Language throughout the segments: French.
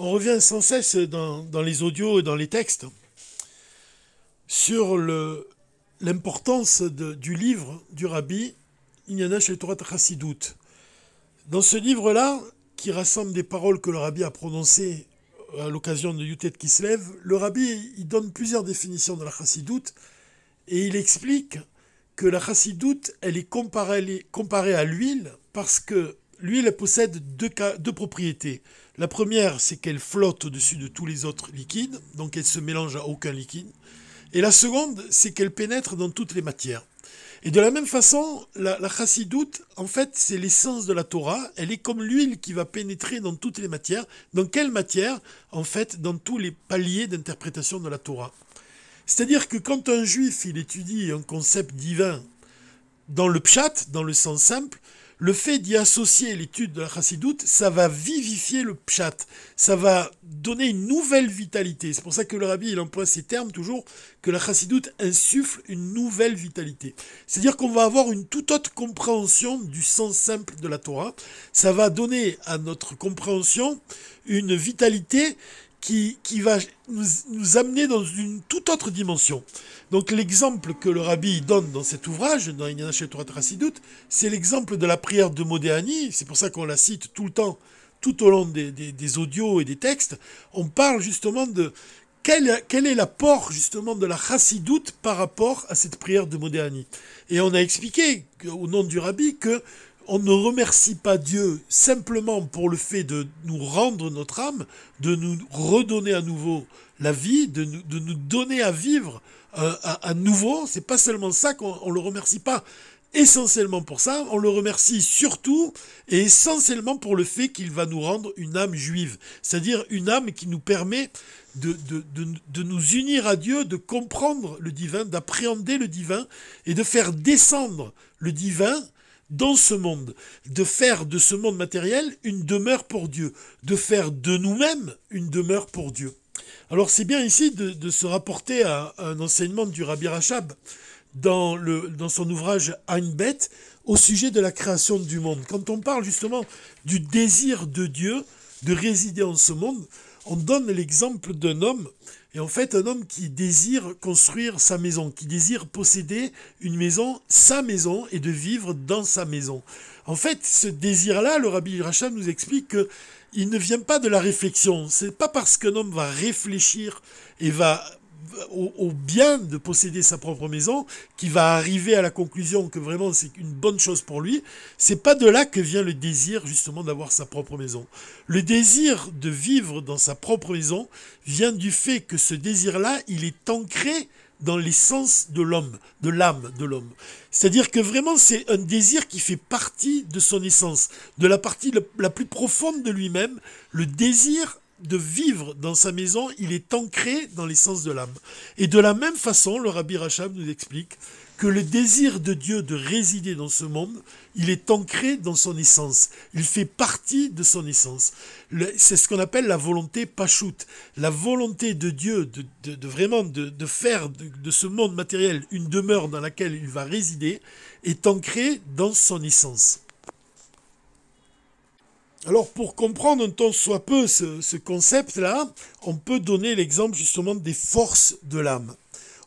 On revient sans cesse dans, les audios et dans les textes sur l'importance du livre du rabbi Inyana Torah Chassidout. Dans ce livre-là, qui rassemble des paroles que le rabbi a prononcées à l'occasion de Yutet qui se le rabbi il donne plusieurs définitions de la chassidoute et il explique que la chassidoute, elle est comparée, comparée à l'huile parce que l'huile possède deux, propriétés. La première, c'est qu'elle flotte au-dessus de tous les autres liquides, donc elle se mélange à aucun liquide. Et la seconde, c'est qu'elle pénètre dans toutes les matières. Et de la même façon, la, la chassidoute, en fait, c'est l'essence de la Torah. Elle est comme l'huile qui va pénétrer dans toutes les matières. Dans quelle matière? En fait, dans tous les paliers d'interprétation de la Torah. C'est-à-dire que quand un juif, il étudie un concept divin dans le pshat, dans le sens simple, le fait d'y associer l'étude de la chassidoute, ça va vivifier le pshat, ça va donner une nouvelle vitalité. C'est pour ça que le rabbi, il emploie ces termes toujours, que la chassidoute insuffle une nouvelle vitalité. C'est-à-dire qu'on va avoir une toute autre compréhension du sens simple de la Torah. Ça va donner à notre compréhension une vitalité qui, qui va nous, nous, amener dans une toute autre dimension. Donc l'exemple que le rabbi donne dans cet ouvrage, dans Inyana Torah Trasidut, c'est l'exemple de la prière de Modéani, c'est pour ça qu'on la cite tout le temps, tout au long des, des, audios et des textes, on parle justement de quel, quel est l'apport justement de la chassidoute par rapport à cette prière de Modéani. Et on a expliqué au nom du rabbi que on ne remercie pas Dieu simplement pour le fait de nous rendre notre âme, de nous redonner à nouveau la vie, de nous, donner à vivre euh, à, nouveau. C'est pas seulement ça qu'on le remercie pas essentiellement pour ça, on le remercie surtout et essentiellement pour le fait qu'il va nous rendre une âme juive, c'est-à-dire une âme qui nous permet de, nous unir à Dieu, de comprendre le divin, d'appréhender le divin et de faire descendre le divin dans ce monde, de faire de ce monde matériel une demeure pour Dieu, de faire de nous-mêmes une demeure pour Dieu. Alors c'est bien ici de, se rapporter à, un enseignement du Rabbi Rachab dans, son ouvrage Ein Bet au sujet de la création du monde. Quand on parle justement du désir de Dieu de résider en ce monde, on donne l'exemple d'un homme et en fait, un homme qui désire construire sa maison, qui désire posséder une maison, sa maison, et de vivre dans sa maison. En fait, ce désir-là, le rabbi Rachab nous explique que il ne vient pas de la réflexion. C'est pas parce qu'un homme va réfléchir et va au, bien de posséder sa propre maison, qui va arriver à la conclusion que vraiment c'est une bonne chose pour lui, c'est pas de là que vient le désir justement d'avoir sa propre maison. Le désir de vivre dans sa propre maison vient du fait que ce désir-là, il est ancré dans l'essence de l'homme, de l'âme de l'homme. C'est-à-dire que vraiment c'est un désir qui fait partie de son essence, de la partie la plus profonde de lui-même, le désir de vivre dans sa maison, il est ancré dans l'essence de l'âme. Et de la même façon, le Rabbi Rachab nous explique que le désir de Dieu de résider dans ce monde, il est ancré dans son essence. Il fait partie de son essence. C'est ce qu'on appelle la volonté pachoute. La volonté de Dieu de, vraiment de, faire de ce monde matériel une demeure dans laquelle il va résider est ancrée dans son essence. Alors pour comprendre un tant soit peu ce, concept-là, on peut donner l'exemple justement des forces de l'âme.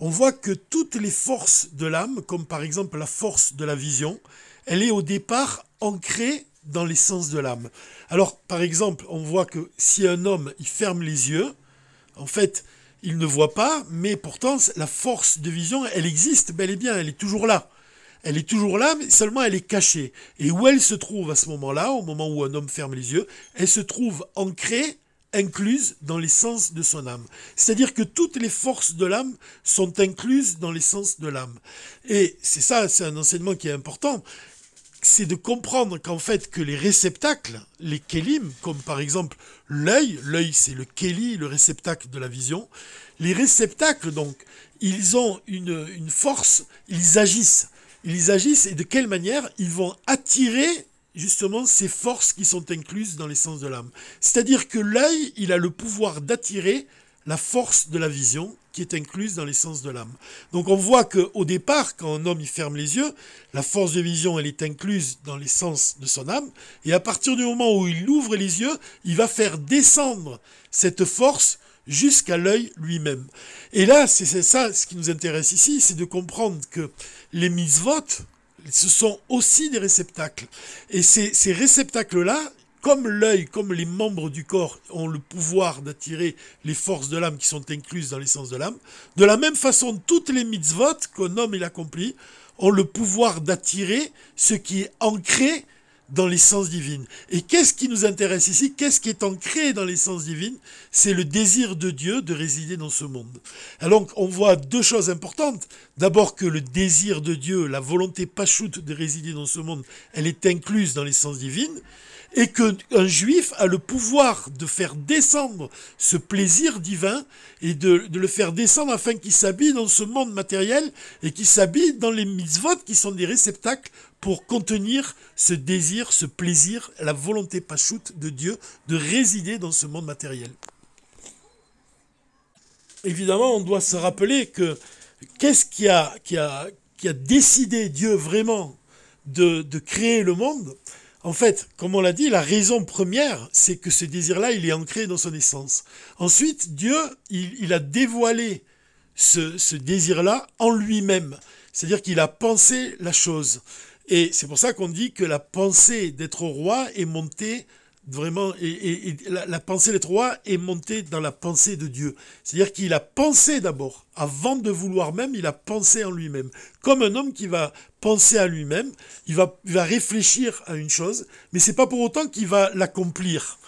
On voit que toutes les forces de l'âme, comme par exemple la force de la vision, elle est au départ ancrée dans l'essence de l'âme. Alors par exemple, on voit que si un homme il ferme les yeux, en fait, il ne voit pas, mais pourtant la force de vision, elle existe bel et bien, elle est toujours là. Elle est toujours là, mais seulement elle est cachée. Et où elle se trouve à ce moment-là, au moment où un homme ferme les yeux, elle se trouve ancrée, incluse dans l'essence de son âme. C'est-à-dire que toutes les forces de l'âme sont incluses dans l'essence de l'âme. Et c'est ça, c'est un enseignement qui est important c'est de comprendre qu'en fait que les réceptacles, les kélim, comme par exemple l'œil, l'œil c'est le kéli, le réceptacle de la vision, les réceptacles donc, ils ont une, une force, ils agissent ils agissent et de quelle manière ils vont attirer justement ces forces qui sont incluses dans l'essence de l'âme. C'est-à-dire que l'œil, il a le pouvoir d'attirer la force de la vision qui est incluse dans l'essence de l'âme. Donc on voit qu'au départ, quand un homme il ferme les yeux, la force de vision elle est incluse dans l'essence de son âme, et à partir du moment où il ouvre les yeux, il va faire descendre cette force jusqu'à l'œil lui-même. Et là, c'est ça ce qui nous intéresse ici, c'est de comprendre que les mitzvot, ce sont aussi des réceptacles. Et ces, ces réceptacles-là, comme l'œil, comme les membres du corps ont le pouvoir d'attirer les forces de l'âme qui sont incluses dans l'essence de l'âme, de la même façon, toutes les mitzvot qu'un homme il accomplit ont le pouvoir d'attirer ce qui est ancré dans l'essence divine. Et qu'est-ce qui nous intéresse ici? Qu'est-ce qui est ancré dans l'essence divine? C'est le désir de Dieu de résider dans ce monde. Alors on voit deux choses importantes. D'abord que le désir de Dieu, la volonté pachoute de résider dans ce monde, elle est incluse dans l'essence divine et qu'un juif a le pouvoir de faire descendre ce plaisir divin et de, le faire descendre afin qu'il s'habille dans ce monde matériel et qu'il s'habille dans les mitzvot qui sont des réceptacles pour contenir ce désir, ce plaisir, la volonté pachoute de Dieu de résider dans ce monde matériel. Évidemment, on doit se rappeler que qu'est-ce qui a, décidé Dieu vraiment de créer le monde? En fait, comme on l'a dit, la raison première, c'est que ce désir-là, il est ancré dans son essence. Ensuite, Dieu, il, a dévoilé ce, ce désir-là en lui-même. C'est-à-dire qu'il a pensé la chose. Et c'est pour ça qu'on dit que la pensée d'être roi est montée vraiment, et, la, pensée des trois est montée dans la pensée de Dieu. C'est-à-dire qu'il a pensé d'abord, avant de vouloir même, il a pensé en lui-même. Comme un homme qui va penser à lui-même, il va, va réfléchir à une chose, mais c'est pas pour autant qu'il va l'accomplir.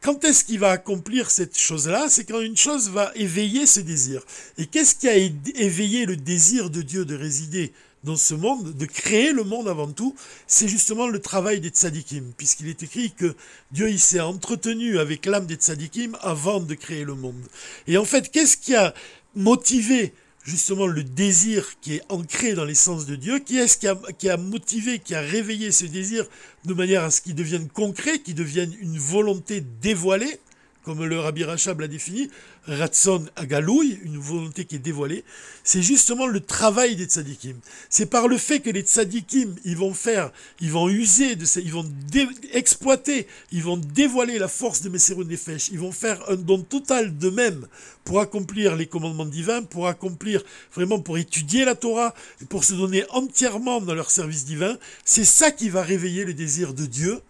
Quand est-ce qu'il va accomplir cette chose-là? C'est quand une chose va éveiller ce désir. Et qu'est-ce qui a éveillé le désir de Dieu de résider dans ce monde, de créer le monde avant tout, c'est justement le travail des tzadikim, puisqu'il est écrit que Dieu s'est entretenu avec l'âme des tzadikim avant de créer le monde. Et en fait, qu'est-ce qui a motivé justement le désir qui est ancré dans l'essence de Dieu Qui est-ce qui a, qui a motivé, qui a réveillé ce désir de manière à ce qu'il devienne concret, qu'il devienne une volonté dévoilée comme le Rabbi Rachab l'a défini, Ratson Agaloui, une volonté qui est dévoilée, c'est justement le travail des tzadikim. C'est par le fait que les tzadikim, ils vont faire, ils vont user de ça, ils vont exploiter, ils vont dévoiler la force de Messerun Nefesh, ils vont faire un don total d'eux-mêmes pour accomplir les commandements divins, pour accomplir, vraiment pour étudier la Torah, pour se donner entièrement dans leur service divin. C'est ça qui va réveiller le désir de Dieu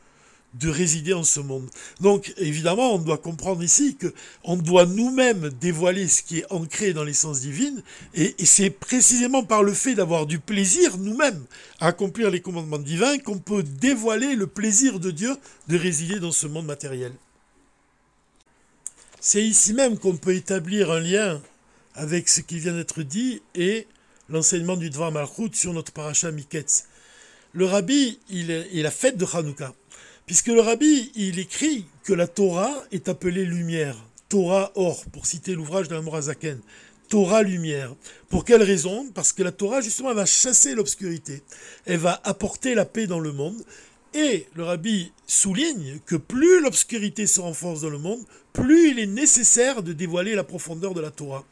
de résider en ce monde. Donc évidemment, on doit comprendre ici que on doit nous-mêmes dévoiler ce qui est ancré dans l'essence divine, et, c'est précisément par le fait d'avoir du plaisir nous-mêmes à accomplir les commandements divins qu'on peut dévoiler le plaisir de Dieu de résider dans ce monde matériel. C'est ici même qu'on peut établir un lien avec ce qui vient d'être dit et l'enseignement du Dvar Malchut sur notre paracha Miketz. Le rabbi, il est, la fête de Hanouka. Puisque le rabbi, il écrit que la Torah est appelée lumière. Torah or, pour citer l'ouvrage d'un Morazaken. Torah lumière. Pour quelle raison? Parce que la Torah, justement, va chasser l'obscurité. Elle va apporter la paix dans le monde. Et le rabbi souligne que plus l'obscurité se renforce dans le monde, plus il est nécessaire de dévoiler la profondeur de la Torah.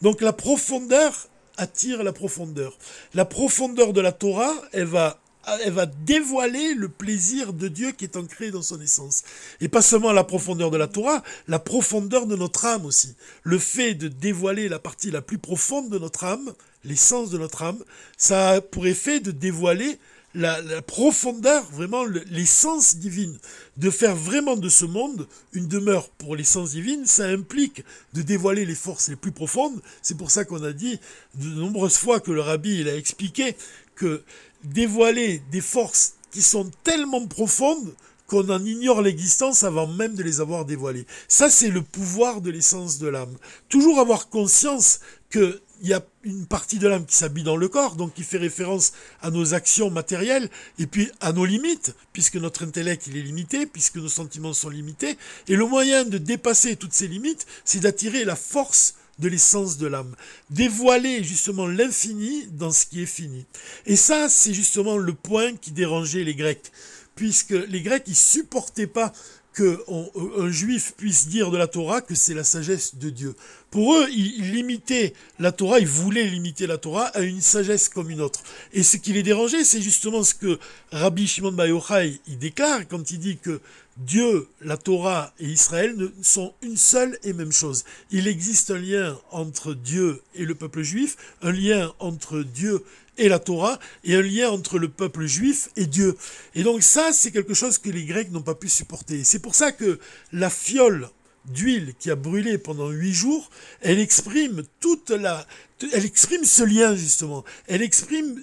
Donc la profondeur attire la profondeur. La profondeur de la Torah, elle va elle va dévoiler le plaisir de Dieu qui est ancré dans son essence. Et pas seulement la profondeur de la Torah, la profondeur de notre âme aussi. Le fait de dévoiler la partie la plus profonde de notre âme, l'essence de notre âme, ça a pour effet de dévoiler la, profondeur, vraiment l'essence divine. De faire vraiment de ce monde une demeure pour l'essence divine, ça implique de dévoiler les forces les plus profondes. C'est pour ça qu'on a dit de nombreuses fois que le rabbi il a expliqué que dévoiler des forces qui sont tellement profondes qu'on en ignore l'existence avant même de les avoir dévoilées. Ça, c'est le pouvoir de l'essence de l'âme. Toujours avoir conscience qu'il y a une partie de l'âme qui s'habille dans le corps, donc qui fait référence à nos actions matérielles, et puis à nos limites, puisque notre intellect il est limité, puisque nos sentiments sont limités. Et le moyen de dépasser toutes ces limites, c'est d'attirer la force de l'essence de l'âme. Dévoiler justement l'infini dans ce qui est fini. Et ça, c'est justement le point qui dérangeait les Grecs. Puisque les Grecs, ils supportaient pas qu'un juif puisse dire de la Torah que c'est la sagesse de Dieu. Pour eux, ils, limitaient la Torah, ils voulaient limiter la Torah à une sagesse comme une autre. Et ce qui les dérangeait, c'est justement ce que Rabbi Shimon Bar Yochai, déclare quand il dit que Dieu, la Torah et Israël sont une seule et même chose. Il existe un lien entre Dieu et le peuple juif, un lien entre Dieu et la Torah, et un lien entre le peuple juif et Dieu. Et donc ça, c'est quelque chose que les Grecs n'ont pas pu supporter. C'est pour ça que la fiole d'huile qui a brûlé pendant huit jours, elle exprime toute la, elle exprime ce lien justement. Elle exprime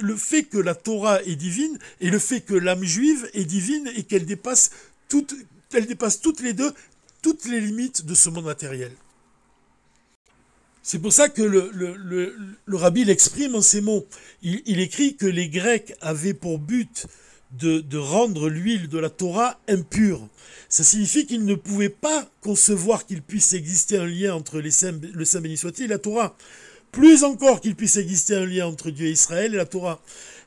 le fait que la Torah est divine et le fait que l'âme juive est divine et qu'elle dépasse toutes, dépasse toutes les deux, toutes les limites de ce monde matériel. C'est pour ça que le, le, rabbi l'exprime en ces mots. Il, écrit que les Grecs avaient pour but de, rendre l'huile de la Torah impure. Ça signifie qu'ils ne pouvaient pas concevoir qu'il puisse exister un lien entre le Saint béni et la Torah. Plus encore qu'il puisse exister un lien entre Dieu et Israël et la Torah.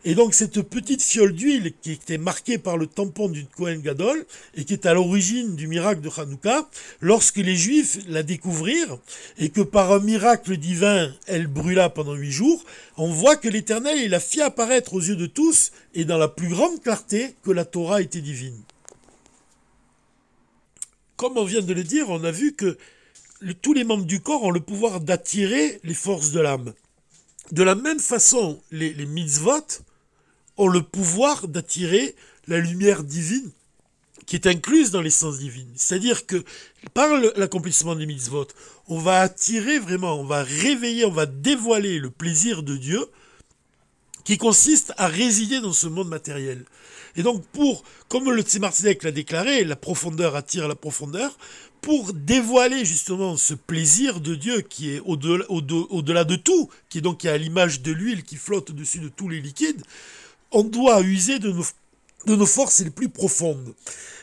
Et donc cette petite fiole d'huile qui était marquée par le tampon d'une Kohen Gadol et qui est à l'origine du miracle de Hanouka, lorsque les Juifs la découvrirent et que par un miracle divin elle brûla pendant huit jours, on voit que l'Éternel il a fait apparaître aux yeux de tous et dans la plus grande clarté que la Torah était divine. Comme on vient de le dire, on a vu que tous les membres du corps ont le pouvoir d'attirer les forces de l'âme. De la même façon, les, les mitzvot ont le pouvoir d'attirer la lumière divine qui est incluse dans l'essence divine. C'est-à-dire que par l'accomplissement des mitzvot, on va attirer vraiment, on va réveiller, on va dévoiler le plaisir de Dieu qui consiste à résider dans ce monde matériel. Et donc pour, comme le Tzemar l'a déclaré, la profondeur attire la profondeur, pour dévoiler justement ce plaisir de Dieu qui est au-delà au de tout, qui est donc à l'image de l'huile qui flotte au-dessus de tous les liquides, on doit user de nos, de nos forces les plus profondes.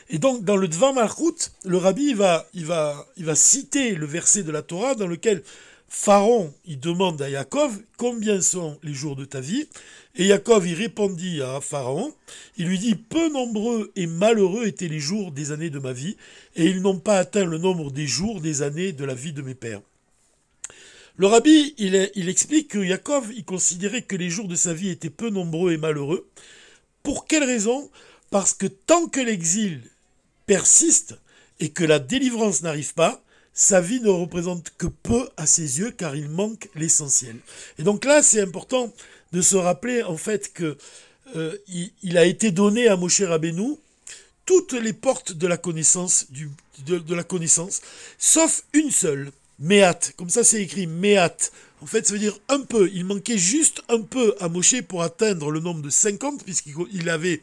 Et donc, dans le Dvar Malchut, le rabbi va, il va, il va citer le verset de la Torah dans lequel Pharaon, il demande à Yaakov combien sont les jours de ta vie. Et Yaakov, il répondit à Pharaon, il lui dit, peu nombreux et malheureux étaient les jours des années de ma vie, et ils n'ont pas atteint le nombre des jours des années de la vie de mes pères. Le rabbi, il, explique que Yaakov, il considérait que les jours de sa vie étaient peu nombreux et malheureux. Pour quelle raison? Parce que tant que l'exil persiste et que la délivrance n'arrive pas, sa vie ne représente que peu à ses yeux car il manque l'essentiel. Et donc là, c'est important de se rappeler en fait que euh, il, a été donné à Moshe Rabbeinu toutes les portes de la connaissance, sauf une seule, Méat, comme ça c'est écrit Méat. En fait, ça veut dire un peu. Il manquait juste un peu à Moshe pour atteindre le nombre de 50, puisqu'il avait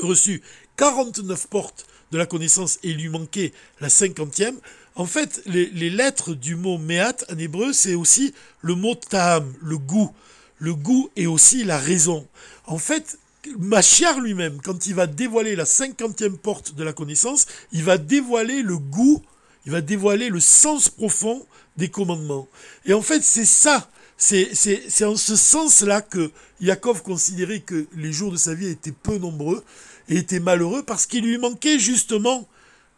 reçu 49 portes de la connaissance et lui manquait la cinquantième. En fait, les, lettres du mot Méat en hébreu, c'est aussi le mot Ta'am, le goût. Le goût est aussi la raison. En fait, Machiar lui-même, quand il va dévoiler la cinquantième porte de la connaissance, il va dévoiler le goût il va dévoiler le sens profond des commandements. Et en fait, c'est ça, c'est en ce sens-là que Yaakov considérait que les jours de sa vie étaient peu nombreux et étaient malheureux parce qu'il lui manquait justement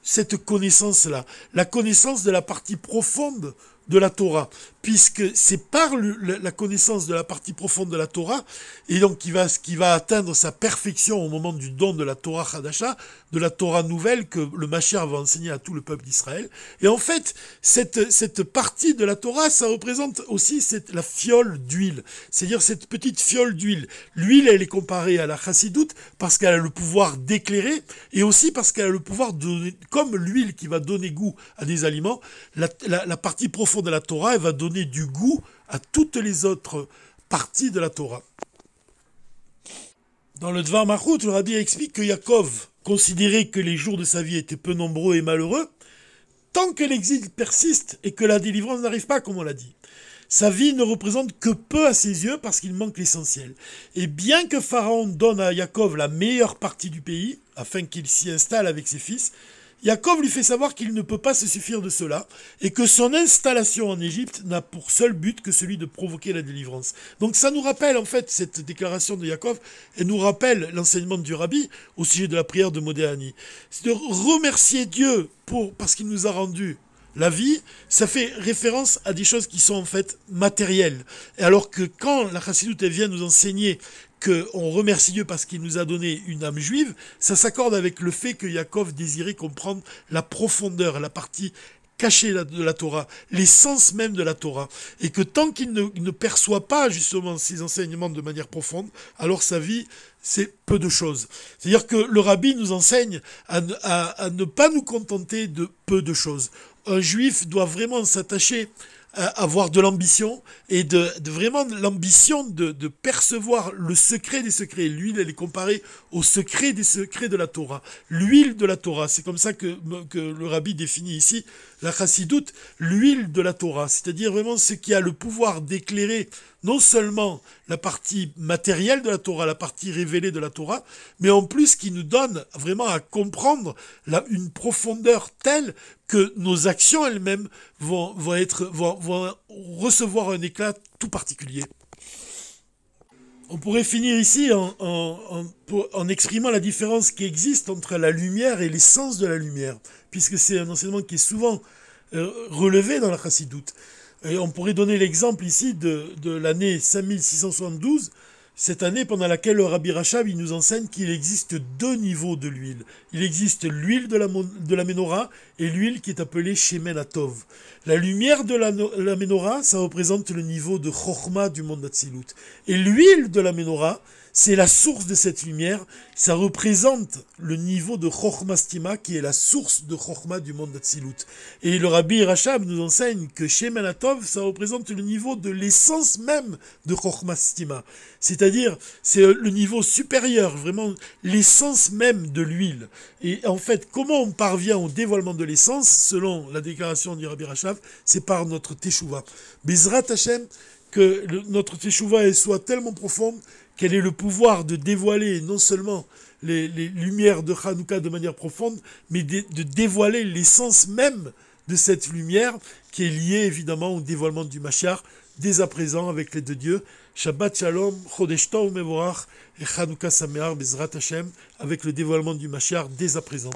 cette connaissance-là, la connaissance de la partie profonde de la Torah, puisque c'est par la connaissance de la partie profonde de la Torah, et donc qui va, qui va atteindre sa perfection au moment du don de la Torah Hadasha, de la Torah nouvelle que le Mashiach va enseigner à tout le peuple d'Israël. Et en fait, cette, cette partie de la Torah, ça représente aussi cette, la fiole d'huile, c'est-à-dire cette petite fiole d'huile. L'huile, elle est comparée à la chassidoute parce qu'elle a le pouvoir d'éclairer, et aussi parce qu'elle a le pouvoir de, comme l'huile qui va donner goût à des aliments, la, la partie profonde de la Torah, elle va donner du goût à toutes les autres parties de la Torah. Dans le Dvar Mahut, le rabbi explique que Yaakov considérait que les jours de sa vie étaient peu nombreux et malheureux, tant que l'exil persiste et que la délivrance n'arrive pas, comme on l'a dit. Sa vie ne représente que peu à ses yeux parce qu'il manque l'essentiel. Et bien que Pharaon donne à Yaakov la meilleure partie du pays, afin qu'il s'y installe avec ses fils, Yaakov lui fait savoir qu'il ne peut pas se suffire de cela et que son installation en Égypte n'a pour seul but que celui de provoquer la délivrance. Donc ça nous rappelle en fait cette déclaration de Yaakov et nous rappelle l'enseignement du rabbi au sujet de la prière de Modéani. C'est de remercier Dieu pour, parce qu'il nous a rendu la vie, ça fait référence à des choses qui sont en fait matérielles. Et alors que quand la chassidoute vient nous enseigner qu'on remercie Dieu parce qu'il nous a donné une âme juive, ça s'accorde avec le fait que Yaakov désirait comprendre la profondeur, la partie cachée de la Torah, l'essence même de la Torah. Et que tant qu'il ne, perçoit pas justement ces enseignements de manière profonde, alors sa vie, c'est peu de choses. C'est-à-dire que le rabbi nous enseigne à ne pas nous contenter de peu de choses un juif doit vraiment s'attacher à avoir de l'ambition et de, vraiment l'ambition de, percevoir le secret des secrets. L'huile, elle est comparée au secret des secrets de la Torah. L'huile de la Torah, c'est comme ça que, que le rabbi définit ici la chassidoute, l'huile de la Torah, c'est-à-dire vraiment ce qui a le pouvoir d'éclairer non seulement la partie matérielle de la Torah, la partie révélée de la Torah, mais en plus qui nous donne vraiment à comprendre une profondeur telle que nos actions elles-mêmes vont, recevoir un éclat tout particulier. On pourrait finir ici en, exprimant la différence qui existe entre la lumière et l'essence de la lumière, puisque c'est un enseignement qui est souvent euh, relevé dans la chassidoute. On pourrait donner l'exemple ici de, de l'année 5672, cette année pendant laquelle le Rabbi Rachab nous enseigne qu'il existe deux niveaux de l'huile. Il existe l'huile de la, de la menorah et l'huile qui est appelée Shemen Atov. La lumière de la, menorah, ça représente le niveau de Chochma du monde d'Atsilut. Et l'huile de la menorah, c'est la source de cette lumière. Ça représente le niveau de Chochma Stima, qui est la source de Chochma du monde d'Atsilut. Et le Rabbi Rachab nous enseigne que chez Manatov, ça représente le niveau de l'essence même de Chochma Stima. C'est-à-dire, c'est le niveau supérieur, vraiment l'essence même de l'huile. Et en fait, comment on parvient au dévoilement de l'essence, selon la déclaration du Rabbi Rachab, c'est par notre Teshuvah. Bezrat Hashem, que notre Teshuvah soit tellement profonde quel est le pouvoir de dévoiler non seulement les, lumières de Hanouka de manière profonde, mais de, dévoiler l'essence même de cette lumière qui est liée évidemment au dévoilement du Mashiach dès à présent avec l'aide de Dieu. Shabbat Shalom, Chodesh Tov et Hanouka Sameach Bezrat Hashem avec le dévoilement du Mashiach dès à présent.